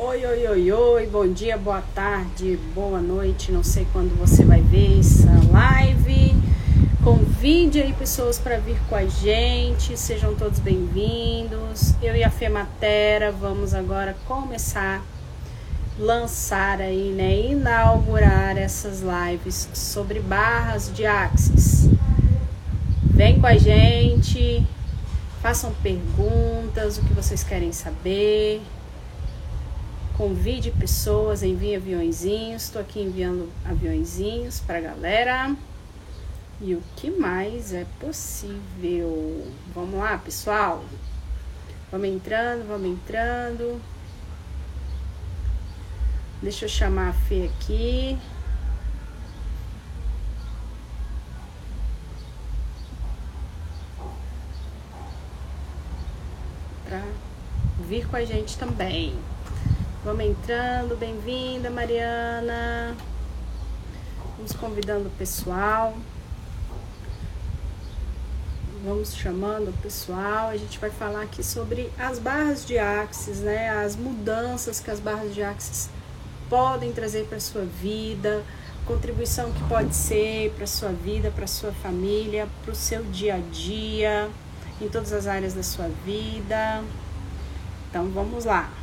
Oi, oi, oi, oi, bom dia, boa tarde, boa noite, não sei quando você vai ver essa live. Convide aí pessoas para vir com a gente, sejam todos bem-vindos. Eu e a Fematera vamos agora começar lançar aí, né, inaugurar essas lives sobre barras de axis. Vem com a gente, façam perguntas, o que vocês querem saber. Convide pessoas, envie aviãozinhos. Estou aqui enviando aviãozinhos para a galera. E o que mais é possível? Vamos lá, pessoal? Vamos entrando, vamos entrando. Deixa eu chamar a Fê aqui. Para vir com a gente também. Vamos entrando, bem-vinda, Mariana. Vamos convidando o pessoal. Vamos chamando o pessoal. A gente vai falar aqui sobre as barras de axis, né? As mudanças que as barras de axis podem trazer para sua vida, contribuição que pode ser para sua vida, para sua família, para o seu dia a dia, em todas as áreas da sua vida. Então vamos lá.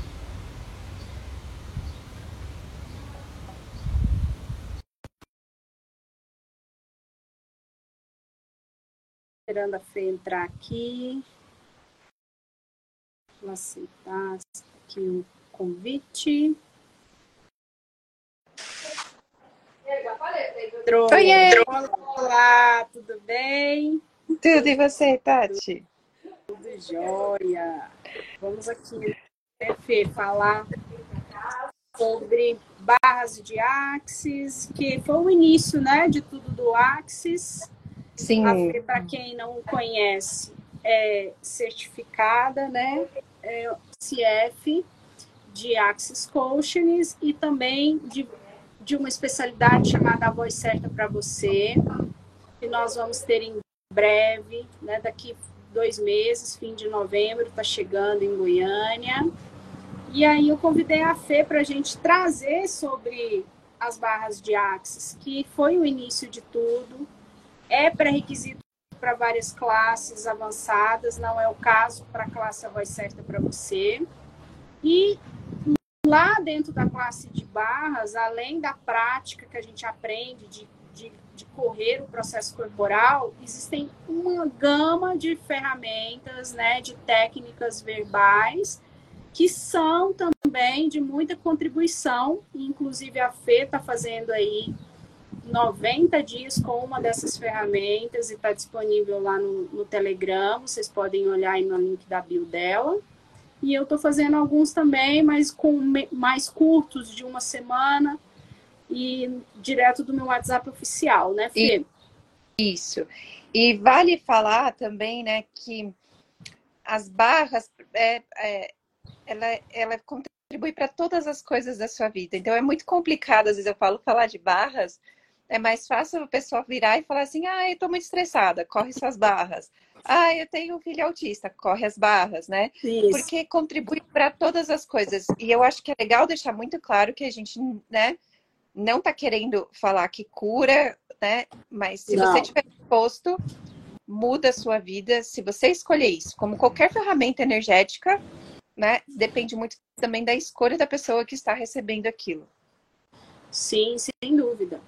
Esperando a Fê entrar aqui. Vou aceitar aqui o convite. Entrou. Oiê. Olá, tudo bem? Tudo, e você, Tati? Tudo jóia. Vamos aqui, né, Fê, falar sobre barras de Axis, que foi o início, né, de tudo do Axis. Sim. A Fê, para quem não conhece, é certificada, né? É CF de Axis Coaching e também de, de uma especialidade chamada A Voz Certa para Você, que nós vamos ter em breve, né? Daqui dois meses, fim de novembro, está chegando em Goiânia. E aí eu convidei a Fê para a gente trazer sobre as barras de Axis, que foi o início de tudo é pré-requisito para várias classes avançadas, não é o caso para a classe A Voz Certa para você. E lá dentro da classe de barras, além da prática que a gente aprende de, de, de correr o processo corporal, existem uma gama de ferramentas, né, de técnicas verbais que são também de muita contribuição, inclusive a Fê está fazendo aí 90 dias com uma dessas ferramentas e está disponível lá no, no, Telegram. Vocês podem olhar aí no link da bio dela. E eu estou fazendo alguns também, mas com mais curtos, de uma semana, e direto do meu WhatsApp oficial, né, Fê? Isso. E vale falar também, né, que as barras, é, é, ela, ela contribui para todas as coisas da sua vida. Então é muito complicado, às vezes eu falo, falar de barras, é mais fácil o pessoal virar e falar assim: ah, eu tô muito estressada, corre suas barras. Ah, eu tenho um filho autista, corre as barras, né? Isso. Porque contribui para todas as coisas. E eu acho que é legal deixar muito claro que a gente, né, não tá querendo falar que cura, né? Mas se Não. você tiver disposto, muda a sua vida. Se você escolher isso, como qualquer ferramenta energética, né? Depende muito também da escolha da pessoa que está recebendo aquilo. Sim, sem dúvida.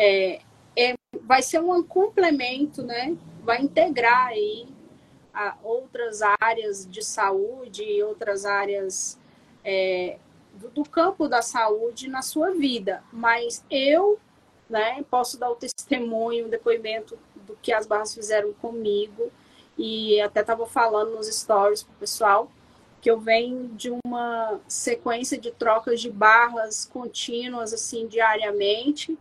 É, é, vai ser um complemento, né? Vai integrar aí outras áreas de saúde, outras áreas é, do, do campo da saúde na sua vida. Mas eu, né, posso dar o testemunho, o depoimento do que as barras fizeram comigo e até estava falando nos stories pro pessoal que eu venho de uma sequência de trocas de barras contínuas assim diariamente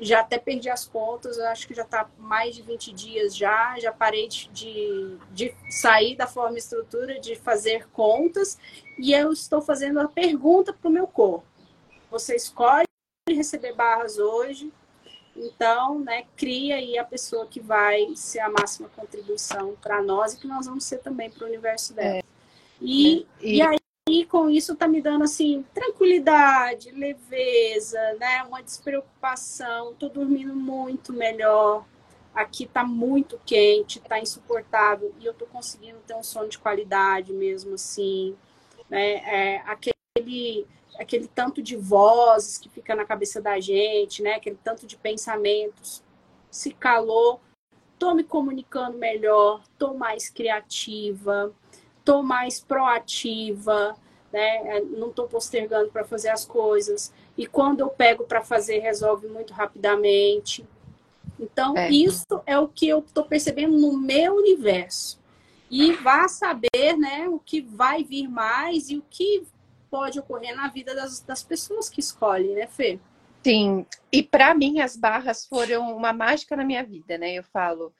já até perdi as contas, acho que já está mais de 20 dias já, já parei de, de, de, sair da forma estrutura, de fazer contas, e eu estou fazendo a pergunta para o meu corpo. Você escolhe receber barras hoje, então, né, cria aí a pessoa que vai ser a máxima contribuição para nós e que nós vamos ser também para o universo dela. É. E, E- e aí aí, com isso, tá me dando, assim, tranquilidade, leveza, né? Uma despreocupação. Tô dormindo muito melhor. Aqui tá muito quente, tá insuportável. E eu tô conseguindo ter um sono de qualidade mesmo, assim. Né? É, aquele, aquele tanto de vozes que fica na cabeça da gente, né? Aquele tanto de pensamentos se calou. Tô me comunicando melhor, tô mais criativa estou mais proativa, né? É, não estou postergando para fazer as coisas. E quando eu pego para fazer, resolve muito rapidamente. Então, é. isso é o que eu estou percebendo no meu universo. E vá saber né, o que vai vir mais e o que pode ocorrer na vida das, das pessoas que escolhem, né, Fê? Sim, e para mim as barras foram uma mágica na minha vida, né? Eu falo,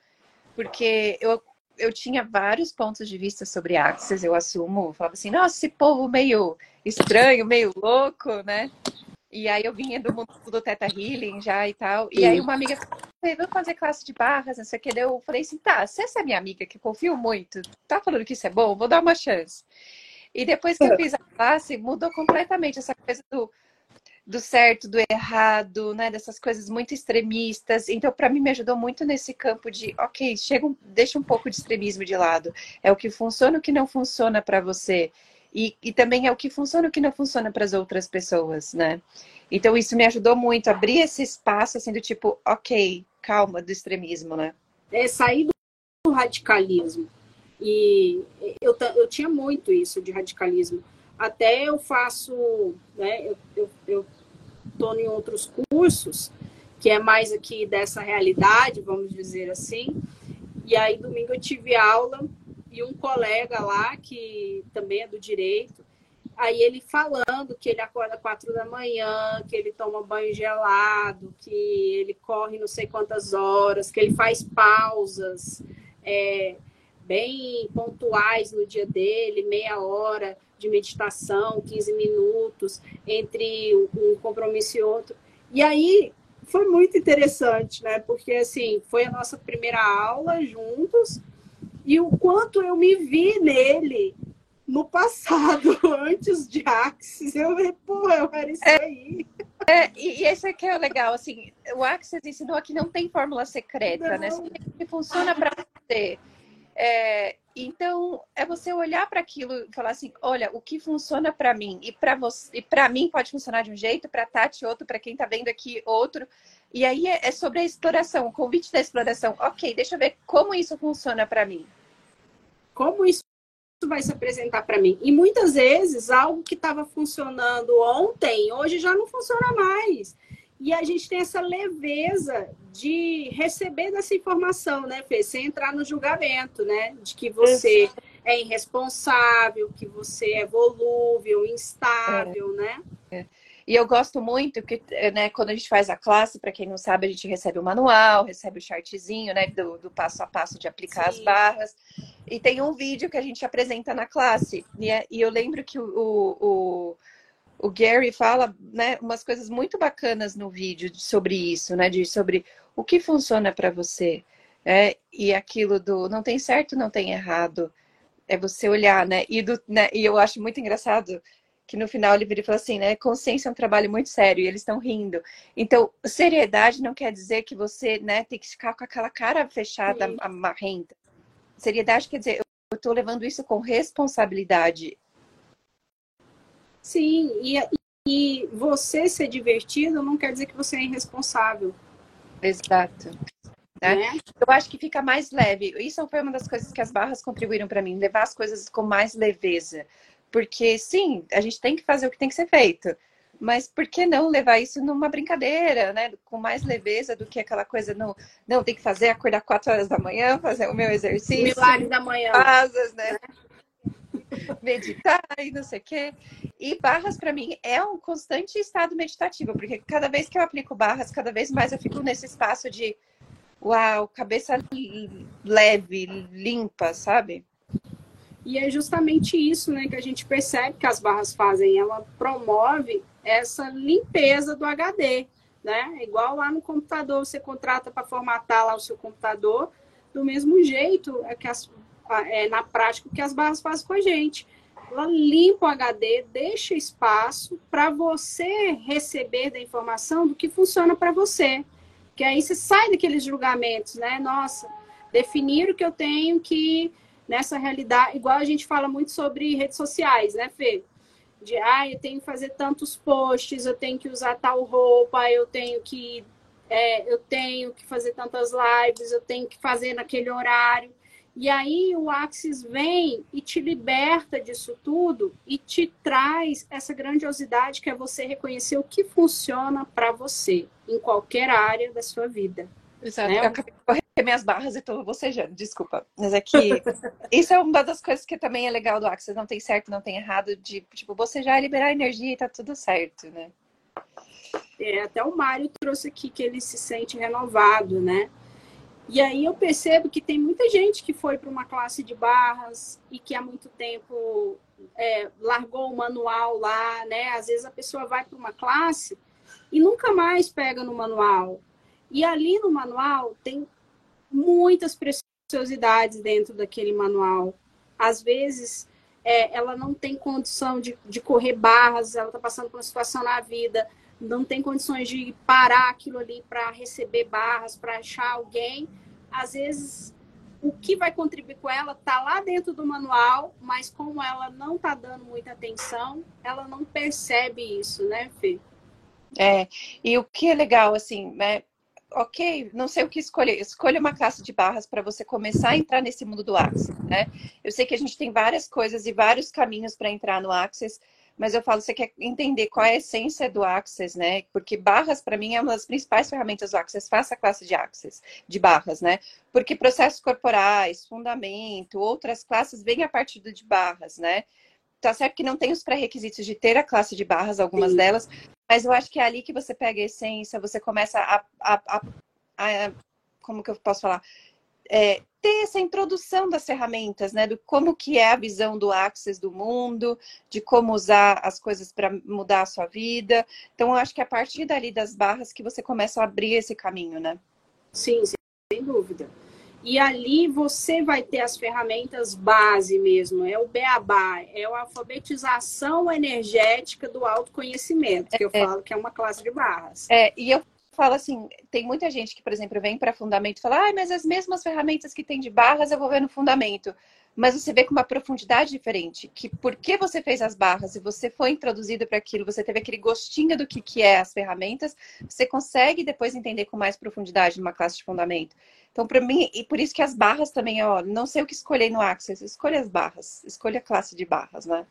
porque eu eu tinha vários pontos de vista sobre Axis, eu assumo. Eu falava assim, nossa, esse povo meio estranho, meio louco, né? E aí eu vinha do mundo do Teta Healing já e tal. E aí uma amiga falou, vamos fazer classe de barras, não sei o que. Eu falei assim, tá, se essa é minha amiga que confio muito, tá falando que isso é bom, vou dar uma chance. E depois que eu fiz a classe, mudou completamente essa coisa do do certo, do errado, né? Dessas coisas muito extremistas. Então, para mim, me ajudou muito nesse campo de, ok, chega um, deixa um pouco de extremismo de lado. É o que funciona, o que não funciona para você. E, e também é o que funciona, o que não funciona para as outras pessoas, né? Então, isso me ajudou muito, abrir esse espaço, assim, do tipo, ok, calma, do extremismo, né? É sair do radicalismo. E eu, eu tinha muito isso de radicalismo até eu faço, né, eu, eu, eu estou em outros cursos, que é mais aqui dessa realidade, vamos dizer assim. E aí, domingo, eu tive aula e um colega lá, que também é do direito, aí ele falando que ele acorda quatro da manhã, que ele toma banho gelado, que ele corre não sei quantas horas, que ele faz pausas é, bem pontuais no dia dele, meia hora de meditação, 15 minutos, entre um compromisso e outro. E aí foi muito interessante, né? Porque assim, foi a nossa primeira aula juntos e o quanto eu me vi nele no passado, antes de Axis, eu falei, pô, eu era isso é, aí. É, e, e esse aqui é o legal, assim, o Axis ensinou que não tem fórmula secreta, né? não. né? Que funciona para você. É, então, é você olhar para aquilo e falar assim: olha, o que funciona para mim e para você, e para mim pode funcionar de um jeito, para Tati outro, para quem está vendo aqui outro. E aí é, é, sobre a exploração, o convite da exploração. Ok, deixa eu ver como isso funciona para mim. Como isso vai se apresentar para mim? E muitas vezes algo que estava funcionando ontem, hoje já não funciona mais. E a gente tem essa leveza de receber dessa informação, né, Fê? Sem entrar no julgamento, né? De que você é irresponsável, que você é volúvel, instável, é. né? É. E eu gosto muito que, né, quando a gente faz a classe, para quem não sabe, a gente recebe o manual, recebe o chartzinho, né, do, do passo a passo de aplicar Sim. as barras. E tem um vídeo que a gente apresenta na classe. E, é, e eu lembro que o, o o Gary fala né, umas coisas muito bacanas no vídeo sobre isso, né? De, sobre o que funciona para você. É, e aquilo do não tem certo, não tem errado. É você olhar, né? E, do, né, e eu acho muito engraçado que no final ele vira e fala assim, né? Consciência é um trabalho muito sério e eles estão rindo. Então, seriedade não quer dizer que você né, tem que ficar com aquela cara fechada, amarrenta. Seriedade quer dizer, eu estou levando isso com responsabilidade. Sim, e, e você ser divertido não quer dizer que você é irresponsável. Exato. Né? né? Eu acho que fica mais leve. Isso foi uma das coisas que as barras contribuíram para mim, levar as coisas com mais leveza. Porque, sim, a gente tem que fazer o que tem que ser feito. Mas por que não levar isso numa brincadeira, né? Com mais leveza do que aquela coisa, não, não tem que fazer, acordar quatro horas da manhã, fazer o meu exercício. Milagre da manhã. Asas, né? né? meditar e não sei o quê. E barras, para mim, é um constante estado meditativo, porque cada vez que eu aplico barras, cada vez mais eu fico nesse espaço de uau, cabeça leve, limpa, sabe? E é justamente isso né, que a gente percebe que as barras fazem. Ela promove essa limpeza do HD. Né? Igual lá no computador, você contrata para formatar lá o seu computador, do mesmo jeito é que as, é, na prática o que as barras fazem com a gente. ela limpa o HD, deixa espaço para você receber da informação do que funciona para você. Que aí você sai daqueles julgamentos, né? Nossa, definir o que eu tenho que nessa realidade, igual a gente fala muito sobre redes sociais, né, Fê? De ah, eu tenho que fazer tantos posts, eu tenho que usar tal roupa, eu tenho que é, eu tenho que fazer tantas lives, eu tenho que fazer naquele horário. E aí o Axis vem e te liberta disso tudo e te traz essa grandiosidade que é você reconhecer o que funciona para você em qualquer área da sua vida. Exato. Né? Eu acabei de correr minhas barras e estou bocejando, desculpa. Mas é que isso é uma das coisas que também é legal do Axis. Não tem certo, não tem errado de, tipo, bocejar, liberar energia e tá tudo certo, né? É, até o Mário trouxe aqui que ele se sente renovado, né? E aí eu percebo que tem muita gente que foi para uma classe de barras e que há muito tempo é, largou o manual lá, né? Às vezes a pessoa vai para uma classe e nunca mais pega no manual. E ali no manual tem muitas preciosidades dentro daquele manual. Às vezes é, ela não tem condição de, de correr barras, ela está passando por uma situação na vida não tem condições de parar aquilo ali para receber barras, para achar alguém. Às vezes, o que vai contribuir com ela está lá dentro do manual, mas como ela não está dando muita atenção, ela não percebe isso, né, Fê? É, e o que é legal, assim, né? ok, não sei o que escolher. Escolha uma classe de barras para você começar a entrar nesse mundo do Access, né? Eu sei que a gente tem várias coisas e vários caminhos para entrar no Access mas eu falo, você quer entender qual é a essência do Access, né? Porque barras, para mim, é uma das principais ferramentas do Access. Faça a classe de Access, de barras, né? Porque processos corporais, fundamento, outras classes vêm a partir de barras, né? Tá certo que não tem os pré-requisitos de ter a classe de barras, algumas Sim. delas, mas eu acho que é ali que você pega a essência, você começa a, a, a, a como que eu posso falar? é, ter essa introdução das ferramentas, né? Do como que é a visão do Access do mundo, de como usar as coisas para mudar a sua vida. Então, eu acho que é a partir dali das barras que você começa a abrir esse caminho, né? Sim, sem dúvida. E ali você vai ter as ferramentas base mesmo, é o beabá, é a alfabetização energética do autoconhecimento, que eu é. falo que é uma classe de barras. É, e eu falo assim, tem muita gente que, por exemplo, vem para fundamento e fala, ah, mas as mesmas ferramentas que tem de barras eu vou ver no fundamento. Mas você vê com uma profundidade diferente, que porque você fez as barras e você foi introduzido para aquilo, você teve aquele gostinho do que, que é as ferramentas, você consegue depois entender com mais profundidade numa classe de fundamento. Então, para mim, e por isso que as barras também, ó, não sei o que escolher no Access, escolha as barras, escolha a classe de barras, né?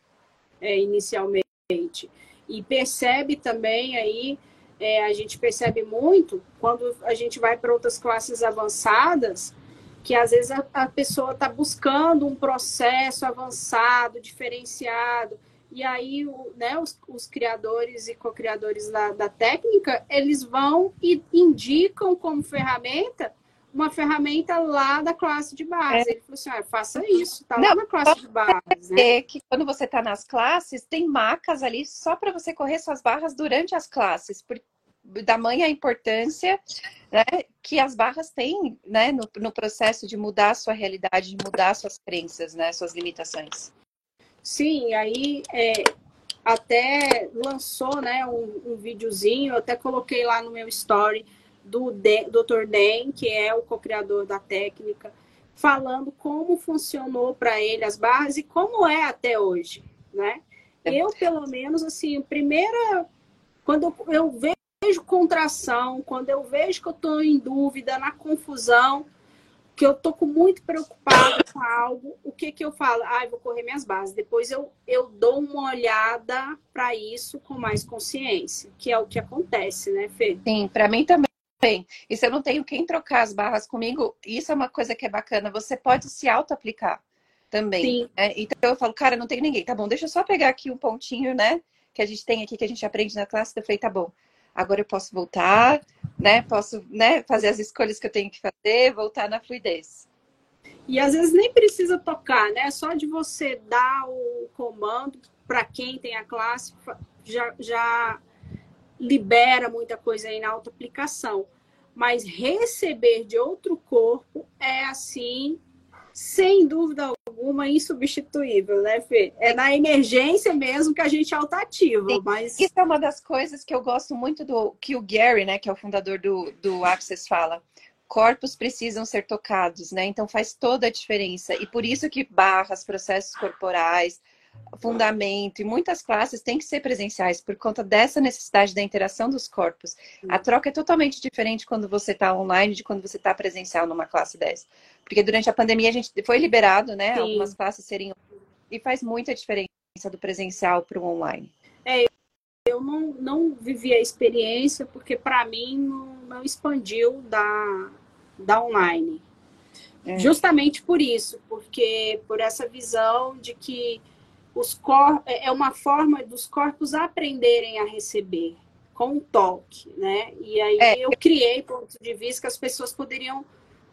É, inicialmente. E percebe também aí é, a gente percebe muito quando a gente vai para outras classes avançadas, que às vezes a, a pessoa está buscando um processo avançado, diferenciado, e aí o, né, os, os, criadores e co-criadores da, da técnica, eles vão e indicam como ferramenta uma ferramenta lá da classe de base. É. Ele falou assim: ah, faça isso, tá Não, lá na classe de base. Né? É que quando você está nas classes, tem macas ali só para você correr suas barras durante as classes, por, da manha importância né, que as barras têm né, no, no processo de mudar a sua realidade, de mudar suas crenças, né, suas limitações. Sim, aí é, até lançou né, um, um videozinho, eu até coloquei lá no meu story do Dr. Den, que é o co-criador da técnica, falando como funcionou para ele as barras e como é até hoje, né? É. Eu, pelo menos, assim, primeira, quando eu vejo contração, quando eu vejo que eu estou em dúvida, na confusão, que eu estou com muito preocupada com algo, o que que eu falo? Ah, eu vou correr minhas bases. Depois eu, eu dou uma olhada para isso com mais consciência, que é o que acontece, né, Fê? Sim, para mim também bem. E se eu não tenho quem trocar as barras comigo, isso é uma coisa que é bacana. Você pode se auto-aplicar também. Né? Então eu falo, cara, não tem ninguém. Tá bom, deixa eu só pegar aqui um pontinho, né? Que a gente tem aqui, que a gente aprende na classe. Eu falei, tá bom. Agora eu posso voltar, né? Posso né, fazer as escolhas que eu tenho que fazer, voltar na fluidez. E às vezes nem precisa tocar, né? Só de você dar o comando para quem tem a classe, já, já libera muita coisa aí na auto-aplicação. Mas receber de outro corpo é assim, sem dúvida uma insubstituível, né, Fê? É na emergência mesmo que a gente é altativo, Sim. mas... Isso é uma das coisas que eu gosto muito do que o Gary, né, que é o fundador do, do Access, fala. Corpos precisam ser tocados, né? Então faz toda a diferença. E por isso que barras, processos corporais, fundamento e muitas classes têm que ser presenciais por conta dessa necessidade da interação dos corpos. A troca é totalmente diferente quando você está online de quando você está presencial numa classe dessa. Porque durante a pandemia a gente foi liberado, né? Sim. Algumas classes seriam. E faz muita diferença do presencial para o online. É, eu não, não vivi a experiência porque para mim não, não, expandiu da, da online. É. Justamente por isso, porque por essa visão de que os cor é, é uma forma dos corpos aprenderem a receber com o toque, né? E aí é. eu criei ponto de vista que as pessoas poderiam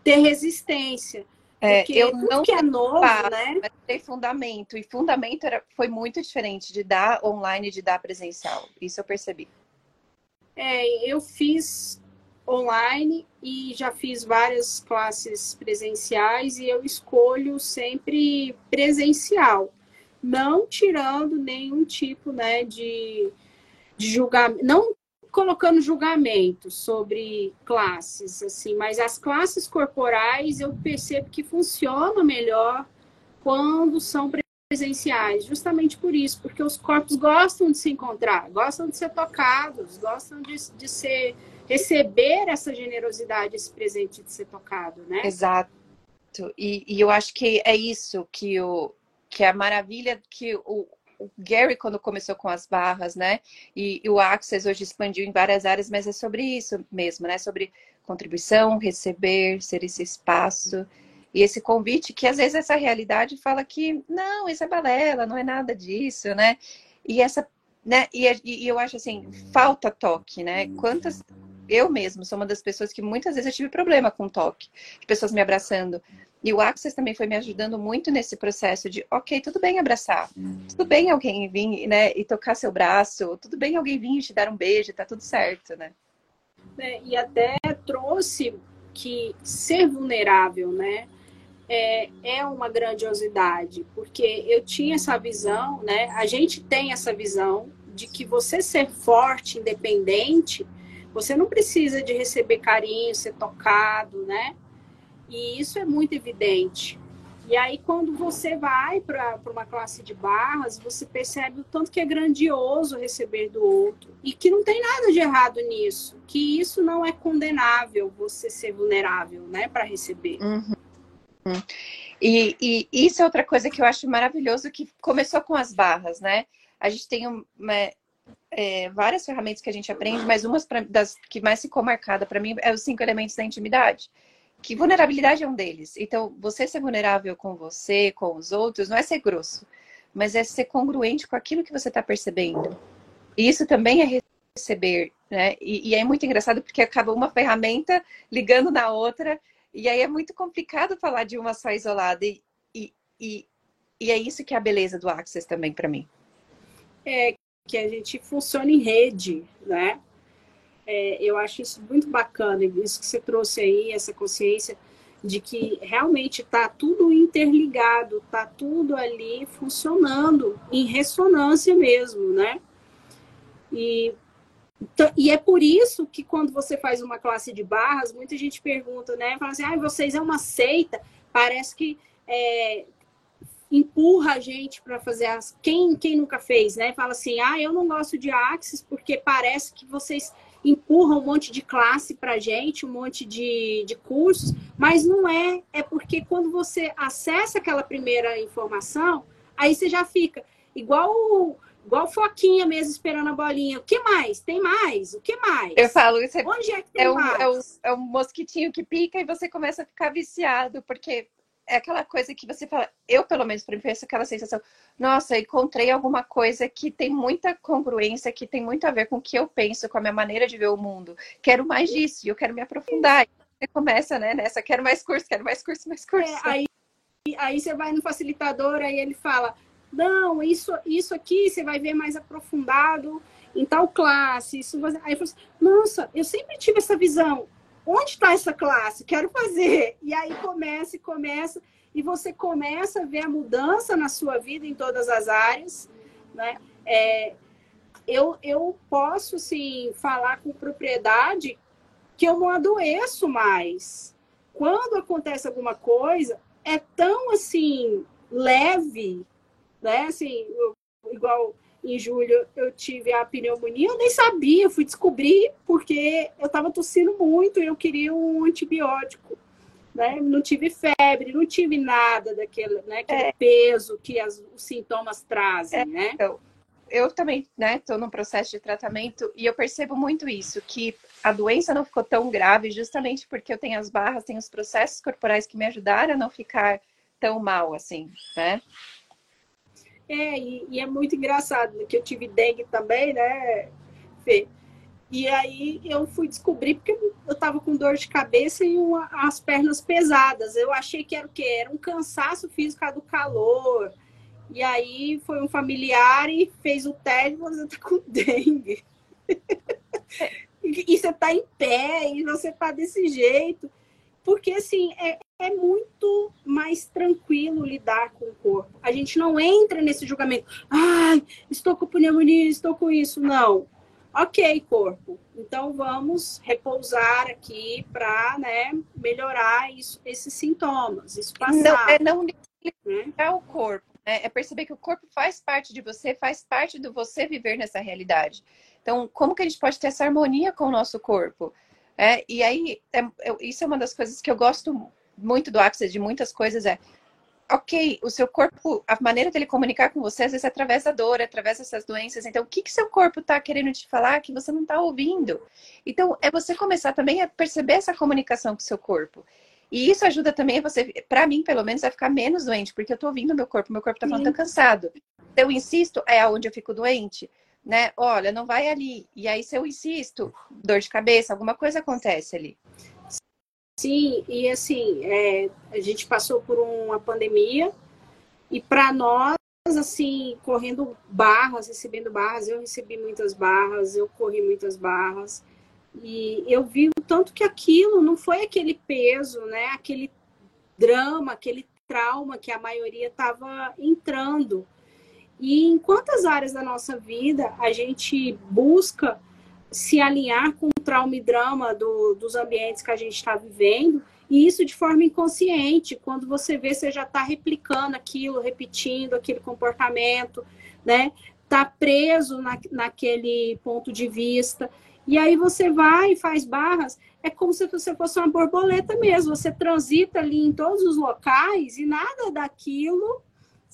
ter resistência. É, eu não que é novo, né? Mas tem fundamento. E fundamento era, foi muito diferente de dar online e de dar presencial. Isso eu percebi. É, eu fiz online e já fiz várias classes presenciais e eu escolho sempre presencial não tirando nenhum tipo né, de, de julgamento, não colocando julgamento sobre classes, assim, mas as classes corporais eu percebo que funcionam melhor quando são presenciais, justamente por isso, porque os corpos gostam de se encontrar, gostam de ser tocados, gostam de, de ser receber essa generosidade, esse presente de ser tocado, né? Exato. E, e eu acho que é isso que o, que é a maravilha que o, o Gary, quando começou com as barras, né? E, e, o Access hoje expandiu em várias áreas, mas é sobre isso mesmo, né? Sobre contribuição, receber, ser esse espaço. E esse convite, que às vezes essa realidade fala que não, isso é balela, não é nada disso, né? E essa, né? E, e eu acho assim, falta toque, né? Quantas. Eu mesmo sou uma das pessoas que muitas vezes eu tive problema com toque, de pessoas me abraçando. E o Access também foi me ajudando muito nesse processo de, ok, tudo bem abraçar, tudo bem alguém vir, né, e tocar seu braço, tudo bem alguém vir e te dar um beijo, tá tudo certo, né? É, e até trouxe que ser vulnerável, né, é, é uma grandiosidade, porque eu tinha essa visão, né, a gente tem essa visão de que você ser forte, independente, você não precisa de receber carinho, ser tocado, né? E isso é muito evidente. E aí, quando você vai para uma classe de barras, você percebe o tanto que é grandioso receber do outro e que não tem nada de errado nisso, que isso não é condenável você ser vulnerável, né, para receber. Uhum. E, e, isso é outra coisa que eu acho maravilhoso que começou com as barras, né? A gente tem uma, é, várias ferramentas que a gente aprende, mas uma das que mais ficou marcada para mim é os cinco elementos da intimidade que vulnerabilidade é um deles. Então, você ser vulnerável com você, com os outros, não é ser grosso, mas é ser congruente com aquilo que você está percebendo. E isso também é receber, né? E, e, é muito engraçado porque acaba uma ferramenta ligando na outra, e aí é muito complicado falar de uma só isolada. E, e, e, e é isso que é a beleza do Access também para mim. É que a gente funciona em rede, né? é, eu acho isso muito bacana, isso que você trouxe aí, essa consciência de que realmente está tudo interligado, está tudo ali funcionando em ressonância mesmo, né? E, e é por isso que quando você faz uma classe de barras, muita gente pergunta, né? Fala assim, ah, vocês é uma seita, parece que é, empurra a gente para fazer as. Quem, quem nunca fez, né? Fala assim, ah, eu não gosto de Axis porque parece que vocês empurra um monte de classe para gente, um monte de, de cursos, mas não é. É porque quando você acessa aquela primeira informação, aí você já fica igual igual foquinha mesmo esperando a bolinha. O que mais? Tem mais? O que mais? Eu falo, isso é, Onde é que tem é um, mais? É um, é um mosquitinho que pica e você começa a ficar viciado, porque é aquela coisa que você fala, eu pelo menos para mim foi aquela sensação, nossa, encontrei alguma coisa que tem muita congruência, que tem muito a ver com o que eu penso, com a minha maneira de ver o mundo. Quero mais disso, e eu quero me aprofundar. Você começa, né, nessa, quero mais curso, quero mais curso, mais curso. É, aí, aí você vai no facilitador, aí ele fala, não, isso, isso aqui você vai ver mais aprofundado em tal classe. Isso, aí eu falo assim, nossa, eu sempre tive essa visão onde está essa classe? Quero fazer. E aí começa e começa. e você começa a ver a mudança na sua vida em todas as áreas, né? É, eu, eu posso, sim, falar com propriedade que eu não adoeço mais. Quando acontece alguma coisa, é tão, assim, leve, né? Assim, igual em julho eu tive a pneumonia, eu nem sabia, fui descobrir porque eu estava tossindo muito e eu queria um antibiótico. Né? Não tive febre, não tive nada daquele né, é. peso que as, os sintomas trazem, é. né? Então, eu também, né, estou num processo de tratamento e eu percebo muito isso, que a doença não ficou tão grave justamente porque eu tenho as barras, tenho os processos corporais que me ajudaram a não ficar tão mal assim, né? É, e, e, é muito engraçado, que eu tive dengue também, né, Fê? E aí eu fui descobrir porque eu tava com dor de cabeça e uma, as pernas pesadas. Eu achei que era o quê? Era um cansaço físico do calor. E aí foi um familiar e fez o teste você tá com dengue. e você tá em pé e você tá desse jeito. Porque assim, é, é muito mais tranquilo lidar com o corpo. A gente não entra nesse julgamento. Ai, estou com pneumonia, estou com isso. Não. Ok, corpo. Então vamos repousar aqui para né, melhorar isso, esses sintomas, isso passar. Não, é não né? o corpo. Né? É perceber que o corpo faz parte de você, faz parte do você viver nessa realidade. Então, como que a gente pode ter essa harmonia com o nosso corpo? É, e aí, é, isso é uma das coisas que eu gosto muito do Access, de muitas coisas, é ok, o seu corpo, a maneira dele comunicar com você, às vezes é através da dor, é através dessas doenças. Então, o que, que seu corpo está querendo te falar que você não está ouvindo? Então, é você começar também a perceber essa comunicação com o seu corpo. E isso ajuda também você, para mim, pelo menos, a ficar menos doente, porque eu estou ouvindo meu corpo, meu corpo está falando, tá cansado. Se eu insisto, é aonde eu fico doente, né? Olha, não vai ali. E aí, se eu insisto, dor de cabeça, alguma coisa acontece ali. Sim, e assim, é, a gente passou por uma pandemia e para nós, assim, correndo barras, recebendo barras, eu recebi muitas barras, eu corri muitas barras e eu vi o tanto que aquilo não foi aquele peso, né? Aquele drama, aquele trauma que a maioria estava entrando. E em quantas áreas da nossa vida a gente busca se alinhar com o trauma e drama do, dos ambientes que a gente está vivendo, e isso de forma inconsciente. Quando você vê, você já está replicando aquilo, repetindo aquele comportamento, né? Está preso na, naquele ponto de vista. E aí você vai e faz barras. É como se você fosse uma borboleta mesmo. Você transita ali em todos os locais e nada daquilo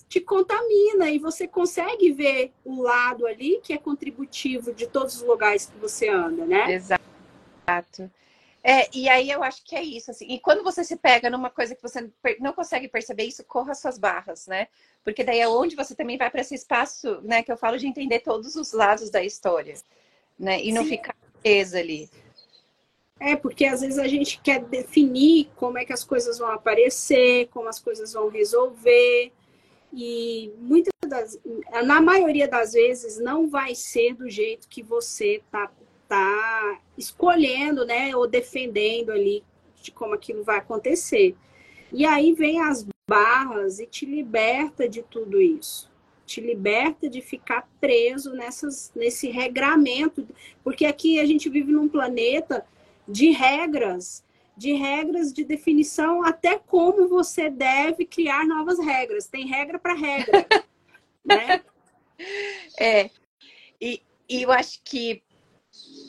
te contamina e você consegue ver o lado ali que é contributivo de todos os lugares que você anda, né? Exato. É, e aí eu acho que é isso, assim. E quando você se pega numa coisa que você não consegue perceber isso, corra suas barras, né? Porque daí é onde você também vai para esse espaço, né? Que eu falo de entender todos os lados da história, né? E não Sim. ficar presa ali. É, porque às vezes a gente quer definir como é que as coisas vão aparecer, como as coisas vão resolver, e muitas das, na maioria das vezes não vai ser do jeito que você tá, tá escolhendo, né, ou defendendo ali de como aquilo vai acontecer. E aí vem as barras e te liberta de tudo isso. Te liberta de ficar preso nessas, nesse regramento, porque aqui a gente vive num planeta de regras de regras de definição, até como você deve criar novas regras. Tem regra para regra, né? É, e, e, eu acho que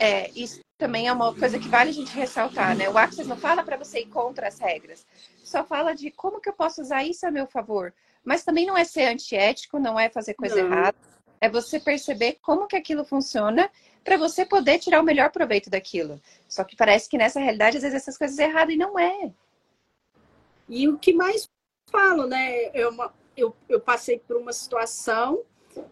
é, isso também é uma coisa que vale a gente ressaltar, né? O Access não fala para você ir contra as regras, só fala de como que eu posso usar isso a meu favor. Mas também não é ser antiético, não é fazer coisa não. errada, é você perceber como que aquilo funciona para você poder tirar o melhor proveito daquilo. Só que parece que nessa realidade, às vezes, essas coisas é erradas e não é. E o que mais falo, né? Eu, eu, eu passei por uma situação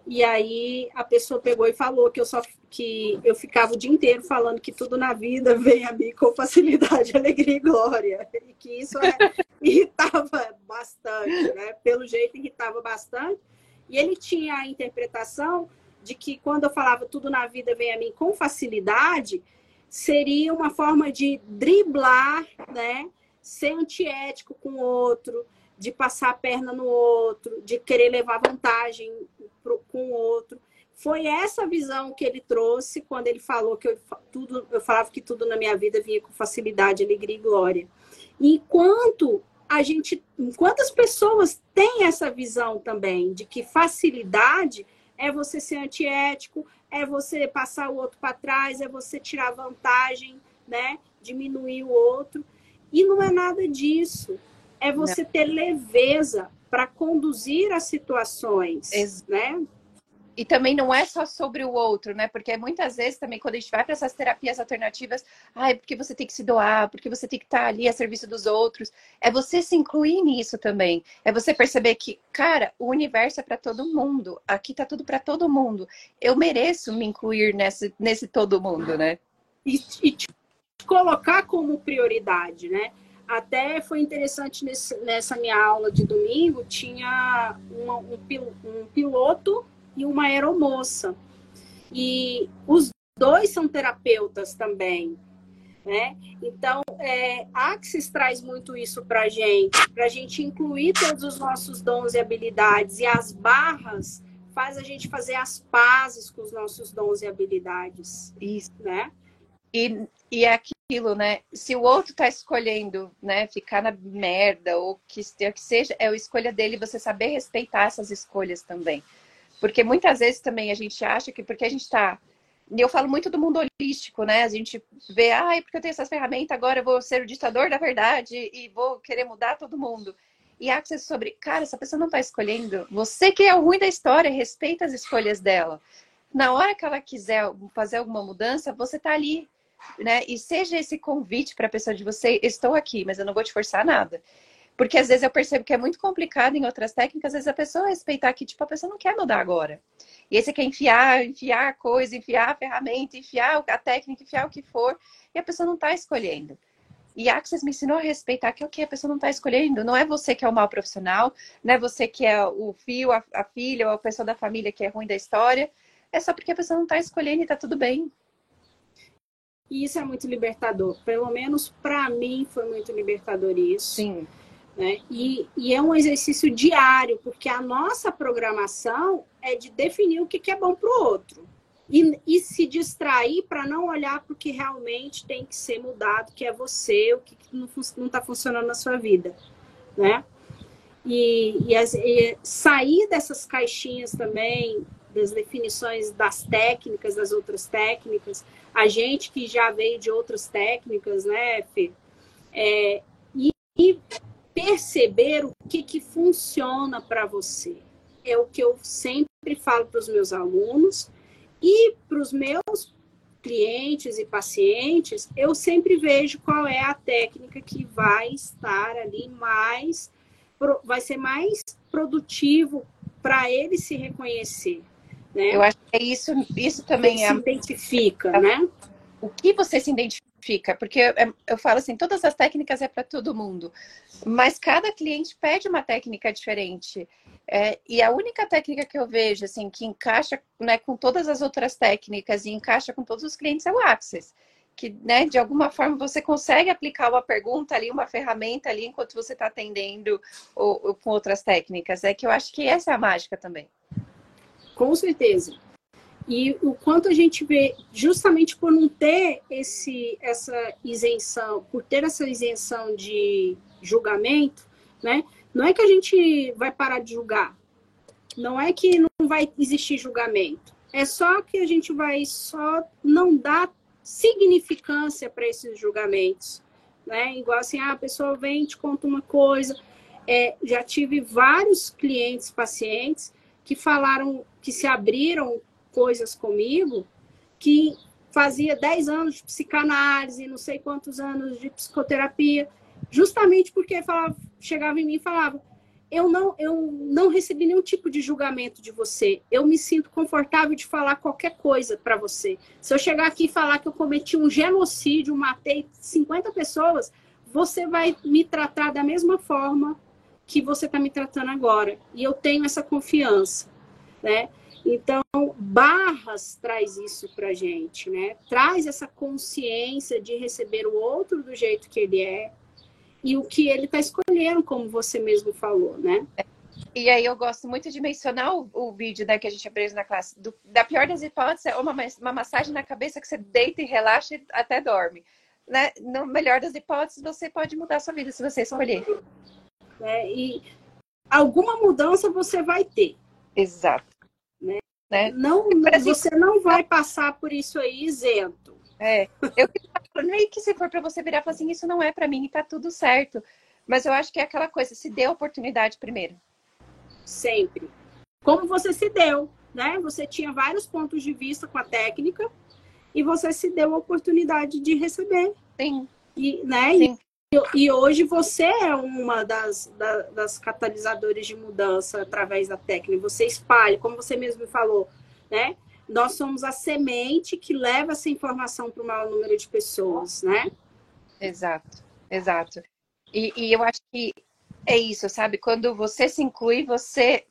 e aí a pessoa pegou e falou que eu só que eu ficava o dia inteiro falando que tudo na vida vem a mim com facilidade, alegria e glória. E que isso é, irritava bastante, né? Pelo jeito irritava bastante. E ele tinha a interpretação de que quando eu falava tudo na vida vem a mim com facilidade, seria uma forma de driblar, né? Ser antiético com o outro, de passar a perna no outro, de querer levar vantagem pro, com o outro. Foi essa visão que ele trouxe quando ele falou que eu, tudo, eu falava que tudo na minha vida vinha com facilidade, alegria e glória. Enquanto a gente, enquanto as pessoas têm essa visão também de que facilidade é você ser antiético, é você passar o outro para trás, é você tirar vantagem, né? Diminuir o outro. E não é nada disso. É você não. ter leveza para conduzir as situações, Ex né? E também não é só sobre o outro, né? Porque muitas vezes também, quando a gente vai para essas terapias alternativas, ai, porque você tem que se doar, porque você tem que estar tá ali a serviço dos outros. É você se incluir nisso também. É você perceber que, cara, o universo é para todo mundo. Aqui tá tudo para todo mundo. Eu mereço me incluir nesse, nesse todo mundo, né? E, e te colocar como prioridade, né? Até foi interessante nesse, nessa minha aula de domingo, tinha uma, um, um piloto e uma aeromoça. E os dois são terapeutas também, né? Então, é, Axis traz muito isso para a gente, para a gente incluir todos os nossos dons e habilidades, e as barras faz a gente fazer as pazes com os nossos dons e habilidades. Isso. Né? E, e é aquilo, né? Se o outro está escolhendo, né, ficar na merda, ou que, que seja, é a escolha dele, você saber respeitar essas escolhas também. Porque muitas vezes também a gente acha que porque a gente está. E eu falo muito do mundo holístico, né? A gente vê, ah, porque eu tenho essas ferramentas, agora eu vou ser o ditador da verdade e vou querer mudar todo mundo. E access sobre, cara, essa pessoa não está escolhendo. Você que é o ruim da história, respeita as escolhas dela. Na hora que ela quiser fazer alguma mudança, você tá ali, né? E seja esse convite para a pessoa de você, estou aqui, mas eu não vou te forçar nada. Porque às vezes eu percebo que é muito complicado em outras técnicas, às vezes a pessoa respeitar que, tipo, a pessoa não quer mudar agora. E aí você quer enfiar, enfiar a coisa, enfiar a ferramenta, enfiar a técnica, enfiar o que for, e a pessoa não está escolhendo. E a Access me ensinou a respeitar que o que a pessoa não está escolhendo. Não é você que é o mau profissional, não é você que é o filho, a, a filha ou a pessoa da família que é ruim da história. É só porque a pessoa não está escolhendo e está tudo bem. E isso é muito libertador. Pelo menos para mim foi muito libertador isso. Sim. Né? E, e, é um exercício diário, porque a nossa programação é de definir o que, que é bom para o outro. E, e, se distrair para não olhar para o que realmente tem que ser mudado, que é você, o que, que não está funcionando na sua vida. Né? E, e, as, e sair dessas caixinhas também, das definições das técnicas, das outras técnicas, a gente que já veio de outras técnicas, né, Fê? É, e, e perceber o que, que funciona para você. É o que eu sempre falo para os meus alunos e para os meus clientes e pacientes, eu sempre vejo qual é a técnica que vai estar ali mais, vai ser mais produtivo para ele se reconhecer. Né? Eu acho que é isso, isso também é. Se identifica, né? O que você se identifica? Fica, porque eu, eu falo assim, todas as técnicas é para todo mundo, mas cada cliente pede uma técnica diferente. É, e a única técnica que eu vejo assim que encaixa né, com todas as outras técnicas e encaixa com todos os clientes é o Access. Que, né, de alguma forma você consegue aplicar uma pergunta ali, uma ferramenta ali, enquanto você está atendendo ou, ou com outras técnicas. É que eu acho que essa é a mágica também. Com certeza. E o quanto a gente vê, justamente por não ter esse, essa isenção, por ter essa isenção de julgamento, né? Não é que a gente vai parar de julgar. Não é que não vai existir julgamento. É só que a gente vai só não dar significância para esses julgamentos. Né? Igual assim, ah, a pessoa vem te conta uma coisa. É, já tive vários clientes, pacientes, que falaram, que se abriram coisas comigo que fazia 10 anos de psicanálise, não sei quantos anos de psicoterapia, justamente porque falava, chegava em mim e falava: eu não, eu não recebi nenhum tipo de julgamento de você. Eu me sinto confortável de falar qualquer coisa para você. Se eu chegar aqui e falar que eu cometi um genocídio, matei 50 pessoas, você vai me tratar da mesma forma que você está me tratando agora. E eu tenho essa confiança, né? Então, Barras traz isso para gente, né? Traz essa consciência de receber o outro do jeito que ele é e o que ele está escolhendo, como você mesmo falou, né? E aí eu gosto muito de mencionar o, o vídeo né, que a gente aprende na classe. Do, da pior das hipóteses, é uma, uma massagem na cabeça que você deita e relaxa e até dorme. Né? No melhor das hipóteses, você pode mudar a sua vida se você escolher. É, e alguma mudança você vai ter. Exato. Né? Não, você não vai passar por isso aí isento. É, eu nem que se for para você virar e falar assim, isso não é para mim e tá tudo certo. Mas eu acho que é aquela coisa, se dê a oportunidade primeiro. Sempre. Como você se deu, né? Você tinha vários pontos de vista com a técnica e você se deu a oportunidade de receber. Sim. E, né? Sim. E, e hoje você é uma das, das, das de mudança através da técnica. Você espalha, como você mesmo falou, né? Nós somos a semente que leva essa informação para o maior número de pessoas, né? Exato, exato. E, e eu acho que é isso, sabe? Quando você se inclui, você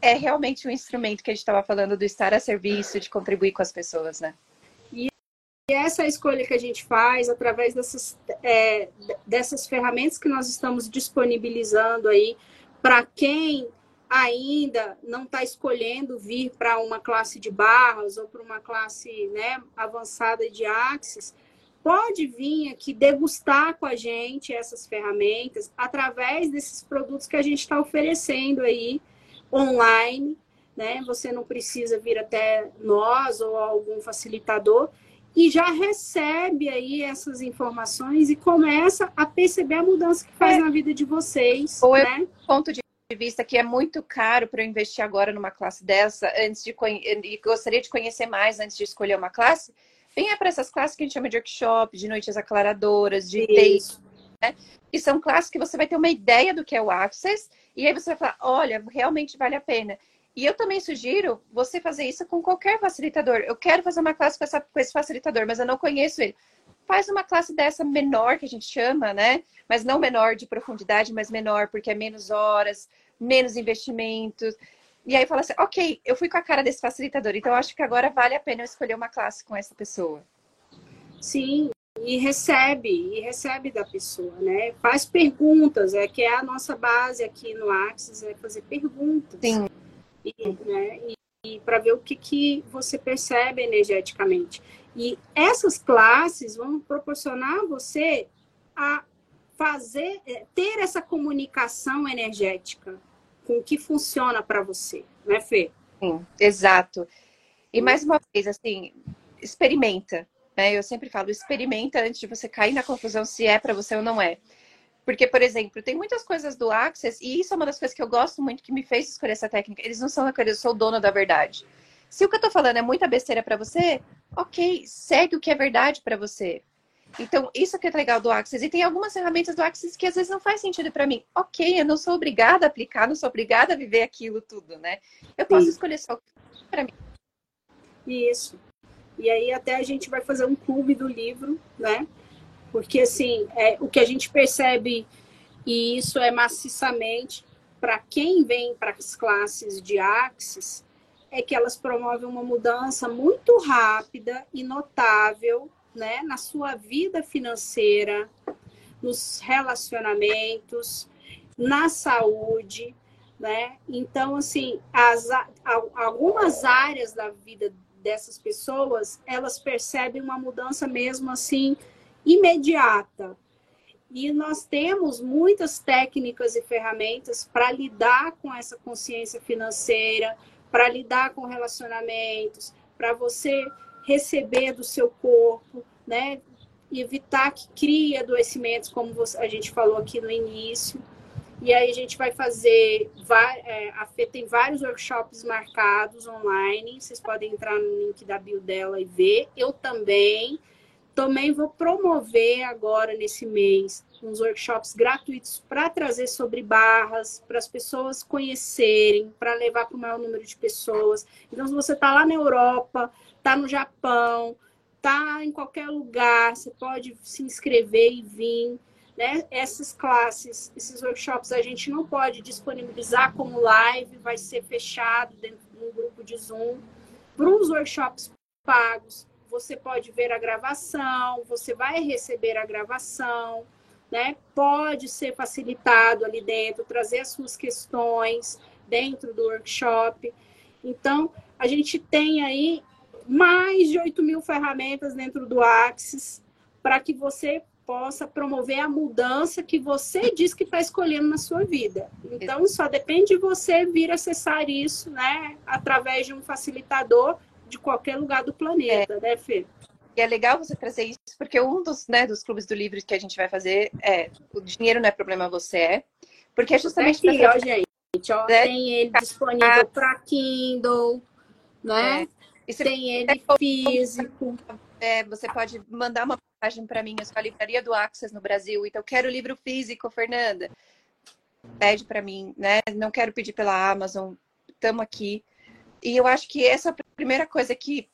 é realmente um instrumento que a gente estava falando do estar a serviço, de contribuir com as pessoas, né? E essa escolha que a gente faz através dessas, é, dessas ferramentas que nós estamos disponibilizando aí para quem ainda não está escolhendo vir para uma classe de barras ou para uma classe né, avançada de Axis, pode vir aqui degustar com a gente essas ferramentas através desses produtos que a gente está oferecendo aí online, né? Você não precisa vir até nós ou algum facilitador e já recebe aí essas informações e começa a perceber a mudança que faz é. na vida de vocês. Ou né? ponto de vista que é muito caro para eu investir agora numa classe dessa, antes de e gostaria de conhecer mais antes de escolher uma classe, venha para essas classes que a gente chama de workshop, de noites aclaradoras, de texto, né? Que são classes que você vai ter uma ideia do que é o Access, e aí você vai falar, olha, realmente vale a pena. E eu também sugiro você fazer isso com qualquer facilitador. Eu quero fazer uma classe com, essa, com esse facilitador, mas eu não conheço ele. Faz uma classe dessa menor, que a gente chama, né? Mas não menor de profundidade, mas menor, porque é menos horas, menos investimentos. E aí fala assim, ok, eu fui com a cara desse facilitador, então acho que agora vale a pena eu escolher uma classe com essa pessoa. Sim, e recebe, e recebe da pessoa, né? Faz perguntas, é que é a nossa base aqui no Axis, é fazer perguntas. Sim. E, né, e, e para ver o que, que você percebe energeticamente. E essas classes vão proporcionar você a fazer, é, ter essa comunicação energética com o que funciona para você, né, Fê? Sim, exato. E mais uma vez, assim, experimenta. Né? Eu sempre falo, experimenta antes de você cair na confusão se é para você ou não é. Porque, por exemplo, tem muitas coisas do Access, e isso é uma das coisas que eu gosto muito, que me fez escolher essa técnica. Eles não são aqueles, eu sou o dono da verdade. Se o que eu tô falando é muita besteira para você, ok, segue o que é verdade para você. Então, isso que é legal do Axis. E tem algumas ferramentas do Axis que às vezes não faz sentido para mim. Ok, eu não sou obrigada a aplicar, não sou obrigada a viver aquilo tudo, né? Eu posso Sim. escolher só para mim. Isso. E aí até a gente vai fazer um clube do livro, né? Porque assim, é, o que a gente percebe, e isso é maciçamente, para quem vem para as classes de Axis, é que elas promovem uma mudança muito rápida e notável né, na sua vida financeira, nos relacionamentos, na saúde, né? Então, assim, as, algumas áreas da vida dessas pessoas, elas percebem uma mudança mesmo assim imediata. E nós temos muitas técnicas e ferramentas para lidar com essa consciência financeira, para lidar com relacionamentos, para você receber do seu corpo, né? Evitar que crie adoecimentos, como a gente falou aqui no início. E aí a gente vai fazer, é, a Fê tem vários workshops marcados online, vocês podem entrar no link da bio dela e ver. Eu também, também vou promover agora nesse mês uns workshops gratuitos para trazer sobre barras, para as pessoas conhecerem, para levar para o maior número de pessoas. Então, se você está lá na Europa, está no Japão, está em qualquer lugar, você pode se inscrever e vir. Né? Essas classes, esses workshops, a gente não pode disponibilizar como live, vai ser fechado dentro de um grupo de Zoom. Para os workshops pagos, você pode ver a gravação, você vai receber a gravação, né, pode ser facilitado ali dentro, trazer as suas questões dentro do workshop. Então, a gente tem aí mais de 8 mil ferramentas dentro do Axis para que você possa promover a mudança que você diz que está escolhendo na sua vida. Então, só depende de você vir acessar isso, né, através de um facilitador de qualquer lugar do planeta, é. né, Fê? E é legal você trazer isso, porque um dos, né, dos clubes do livro que a gente vai fazer é o dinheiro não é problema, você é. Porque é justamente. Aqui, ó, gente, ó, né? tem ele disponível para Kindle, né? É. Tem ele físico. É, você pode mandar uma mensagem para mim, eu sou a livraria do Access no Brasil, então quero o livro físico, Fernanda. Pede para mim, né? Não quero pedir pela Amazon, estamos aqui. E eu acho que essa é a primeira coisa que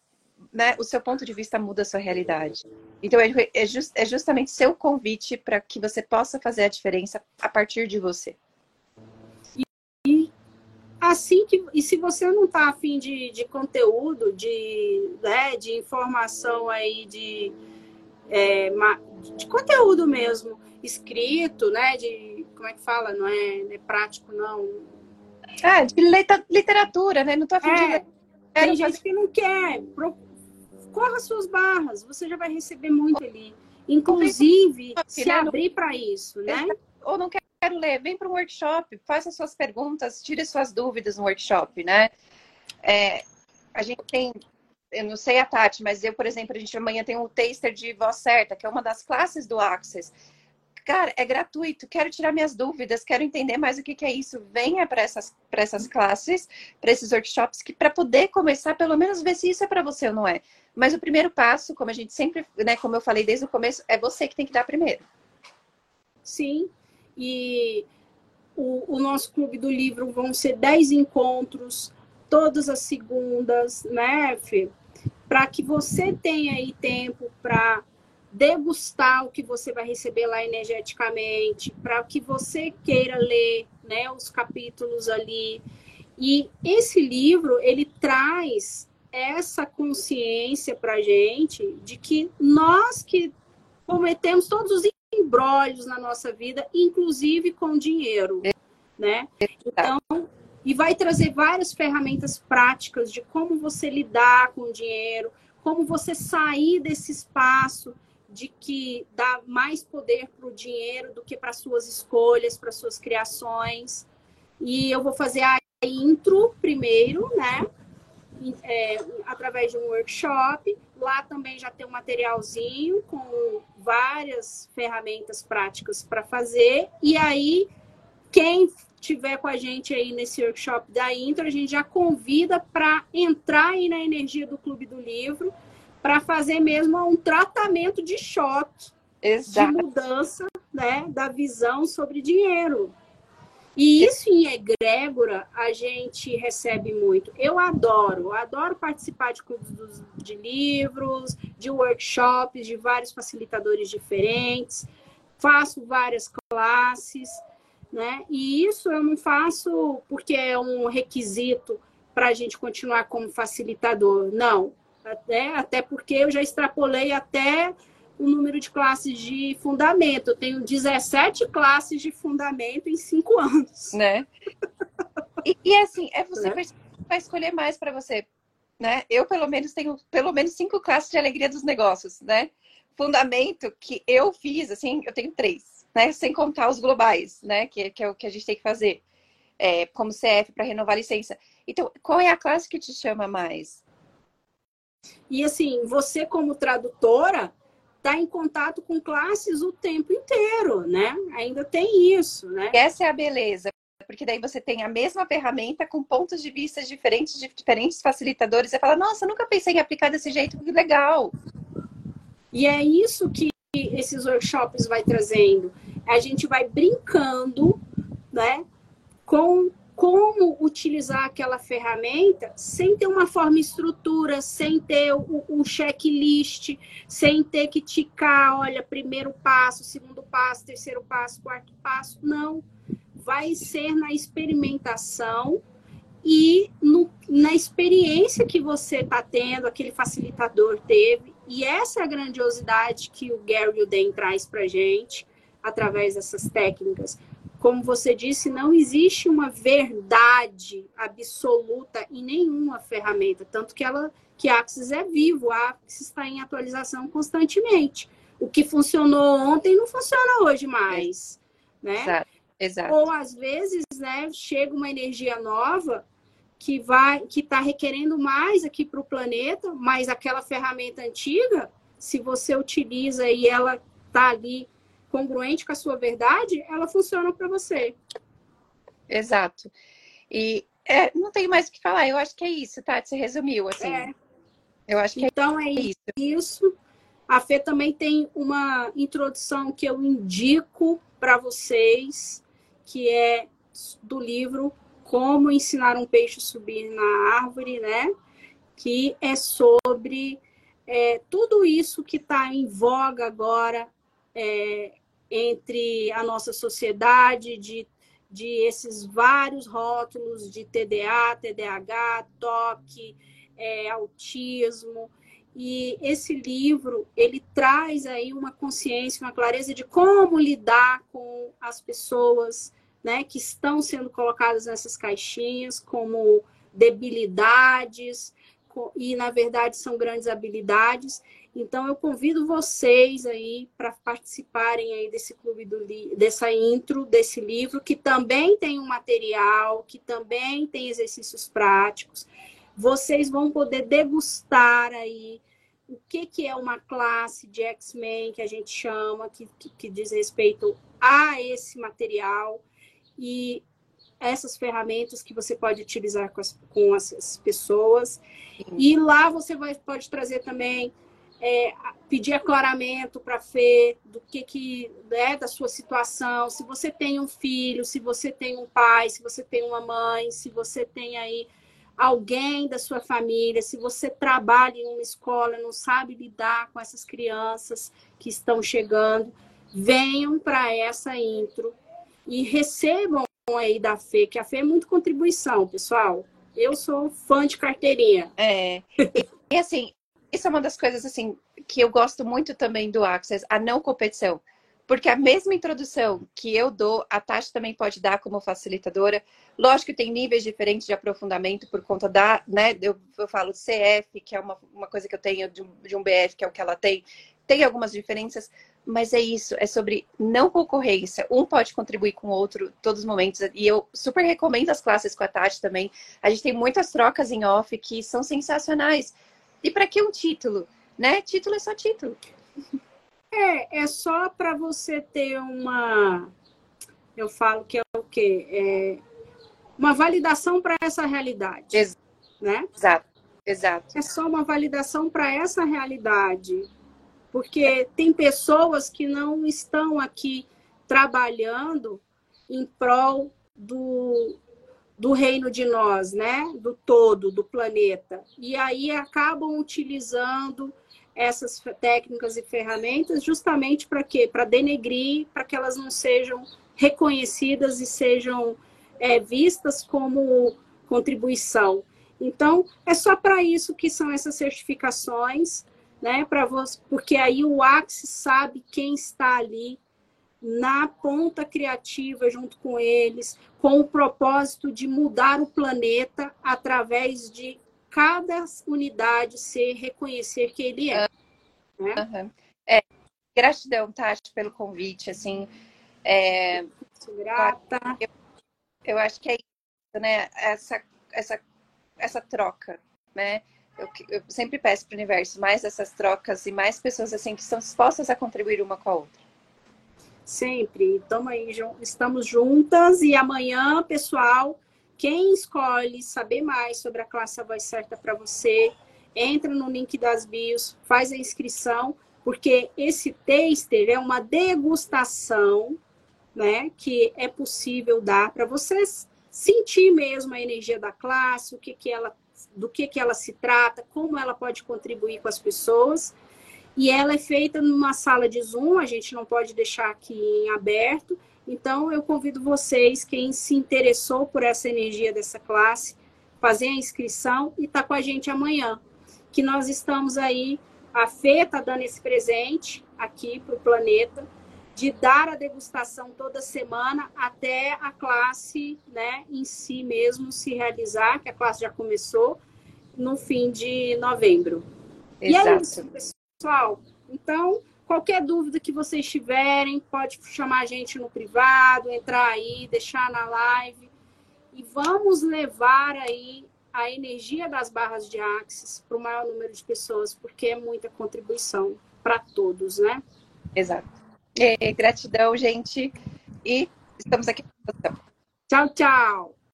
né, o seu ponto de vista muda a sua realidade. Então, é, é, just, é justamente seu convite para que você possa fazer a diferença a partir de você. E, assim que. E se você não está afim de, de conteúdo, de, né, de informação aí, de, é, de conteúdo mesmo, escrito, né? De. Como é que fala? Não é, não é prático, não. Ah, de literatura, né? Não estou afim é, de. Tem gente que não quer corra suas barras, você já vai receber muito ali. Inclusive, se abrir para isso, né? Ou não quero ler, vem para um workshop, faça suas perguntas, tire suas dúvidas no workshop, né? É, a gente tem, eu não sei a Tati, mas eu, por exemplo, a gente amanhã tem um taster de voz certa, que é uma das classes do Access cara, é gratuito, quero tirar minhas dúvidas, quero entender mais o que, que é isso. Venha para essas, essas classes, para esses workshops, que para poder começar, pelo menos ver se isso é para você ou não é. Mas o primeiro passo, como a gente sempre, né, como eu falei desde o começo, é você que tem que dar primeiro. Sim, e o, o nosso clube do livro vão ser 10 encontros, todas as segundas, né, Fê? Para que você tenha aí tempo para degustar o que você vai receber lá energeticamente, para que você queira ler né, os capítulos ali. E esse livro, ele traz essa consciência para gente de que nós que cometemos todos os embrólios na nossa vida, inclusive com dinheiro, né? Então, e vai trazer várias ferramentas práticas de como você lidar com o dinheiro, como você sair desse espaço de que dá mais poder para o dinheiro do que para suas escolhas, para suas criações. E eu vou fazer a intro primeiro, né? É, através de um workshop. Lá também já tem um materialzinho com várias ferramentas práticas para fazer. E aí, quem tiver com a gente aí nesse workshop da intro, a gente já convida para entrar aí na energia do Clube do Livro para fazer mesmo um tratamento de choque, Exato. de mudança né, da visão sobre dinheiro. E isso em egrégora a gente recebe muito. Eu adoro, adoro participar de clubes de livros, de workshops, de vários facilitadores diferentes, faço várias classes, né? E isso eu não faço porque é um requisito para a gente continuar como facilitador. Não, até, até porque eu já extrapolei até o número de classes de fundamento. Eu tenho 17 classes de fundamento em cinco anos. Né? E, e assim, é você né? vai escolher mais para você. Né? Eu, pelo menos, tenho pelo menos cinco classes de alegria dos negócios, né? Fundamento que eu fiz, assim, eu tenho três, né? Sem contar os globais, né? Que, que é o que a gente tem que fazer. É, como CF para renovar a licença. Então, qual é a classe que te chama mais? E assim, você como tradutora está em contato com classes o tempo inteiro, né? Ainda tem isso, né? Essa é a beleza, porque daí você tem a mesma ferramenta com pontos de vista diferentes de diferentes facilitadores. Você fala, nossa, nunca pensei em aplicar desse jeito, que legal. E é isso que esses workshops vai trazendo. A gente vai brincando, né? Com como utilizar aquela ferramenta sem ter uma forma estrutura, sem ter um checklist, sem ter que ticar, olha, primeiro passo, segundo passo, terceiro passo, quarto passo. Não. Vai ser na experimentação e no, na experiência que você está tendo, aquele facilitador teve. E essa é a grandiosidade que o Gary Uden traz para gente através dessas técnicas. Como você disse, não existe uma verdade absoluta em nenhuma ferramenta, tanto que ela que a Axis é vivo, a Axis está em atualização constantemente. O que funcionou ontem não funciona hoje mais, né? Exato. Exato. Ou às vezes, né, chega uma energia nova que vai, que está requerendo mais aqui para o planeta, mas aquela ferramenta antiga, se você utiliza e ela está ali congruente com a sua verdade, ela funciona para você. Exato. E é, não tenho mais o que falar. Eu acho que é isso, Tati. Você resumiu, assim. É. Eu acho que é então é, é isso. isso. A Fê também tem uma introdução que eu indico para vocês, que é do livro Como Ensinar um Peixe a Subir na Árvore, né? Que é sobre é, tudo isso que está em voga agora é, entre a nossa sociedade, de, de esses vários rótulos de TDA, TDAH, toque, é, autismo. E esse livro, ele traz aí uma consciência, uma clareza de como lidar com as pessoas né, que estão sendo colocadas nessas caixinhas como debilidades, e na verdade são grandes habilidades. Então eu convido vocês aí para participarem aí desse clube do dessa intro desse livro que também tem um material, que também tem exercícios práticos. Vocês vão poder degustar aí o que, que é uma classe de X-Men que a gente chama, que, que, que diz respeito a esse material e essas ferramentas que você pode utilizar com, as, com essas pessoas. E lá você vai, pode trazer também, é, pedir aclaramento para a Fê do que, que é da sua situação, se você tem um filho, se você tem um pai, se você tem uma mãe, se você tem aí alguém da sua família, se você trabalha em uma escola, não sabe lidar com essas crianças que estão chegando, venham para essa intro e recebam aí da Fê, que a Fê é muito contribuição, pessoal. Eu sou fã de carteirinha. É. E assim, isso é uma das coisas assim que eu gosto muito também do Access, a não competição. Porque a mesma introdução que eu dou, a Tati também pode dar como facilitadora. Lógico que tem níveis diferentes de aprofundamento por conta da, né? Eu, eu falo CF, que é uma, uma coisa que eu tenho de um, de um BF, que é o que ela tem. Tem algumas diferenças, mas é isso, é sobre não concorrência. Um pode contribuir com o outro todos os momentos. E eu super recomendo as classes com a Tati também. A gente tem muitas trocas em off que são sensacionais. E para que um título? Né? Título é só título. É, é só para você ter uma. Eu falo que é o quê? É uma validação para essa realidade. Ex né? Exato, exato. É só uma validação para essa realidade. Porque tem pessoas que não estão aqui trabalhando em prol do, do reino de nós, né? Do todo, do planeta. E aí acabam utilizando essas técnicas e ferramentas justamente para quê? Para denegrir, para que elas não sejam reconhecidas e sejam é, vistas como contribuição. Então, é só para isso que são essas certificações, né? Para você, porque aí o Axis sabe quem está ali na ponta criativa junto com eles, com o propósito de mudar o planeta através de cada unidade ser reconhecer que ele é. Né? Uhum. é gratidão, Tati, pelo convite. Assim, é, grata. Eu, eu, acho que é isso, né? Essa, essa, essa troca, né? Eu, eu sempre peço para o universo mais essas trocas e mais pessoas assim que estão dispostas a contribuir uma com a outra. Sempre. Então, aí, estamos juntas e amanhã, pessoal, quem escolhe saber mais sobre a classe A Voz Certa para você, entra no link das bios, faz a inscrição, porque esse taster é uma degustação, né, que é possível dar para vocês sentir mesmo a energia da classe, o que que ela, do que que ela se trata, como ela pode contribuir com as pessoas. E ela é feita numa sala de Zoom, a gente não pode deixar aqui em aberto, então, eu convido vocês, quem se interessou por essa energia dessa classe, fazer a inscrição e tá com a gente amanhã. Que nós estamos aí, a Fê está dando esse presente aqui para o planeta. de dar a degustação toda semana até a classe né, em si mesmo se realizar, que a classe já começou no fim de novembro. Exato. E é isso, pessoal. Então, qualquer dúvida que vocês tiverem, pode chamar a gente no privado, entrar aí, deixar na live. E vamos levar aí a energia das barras de Axis para o maior número de pessoas, porque é muita contribuição para todos, né? Exato. É, gratidão, gente. E estamos aqui. Tchau, tchau.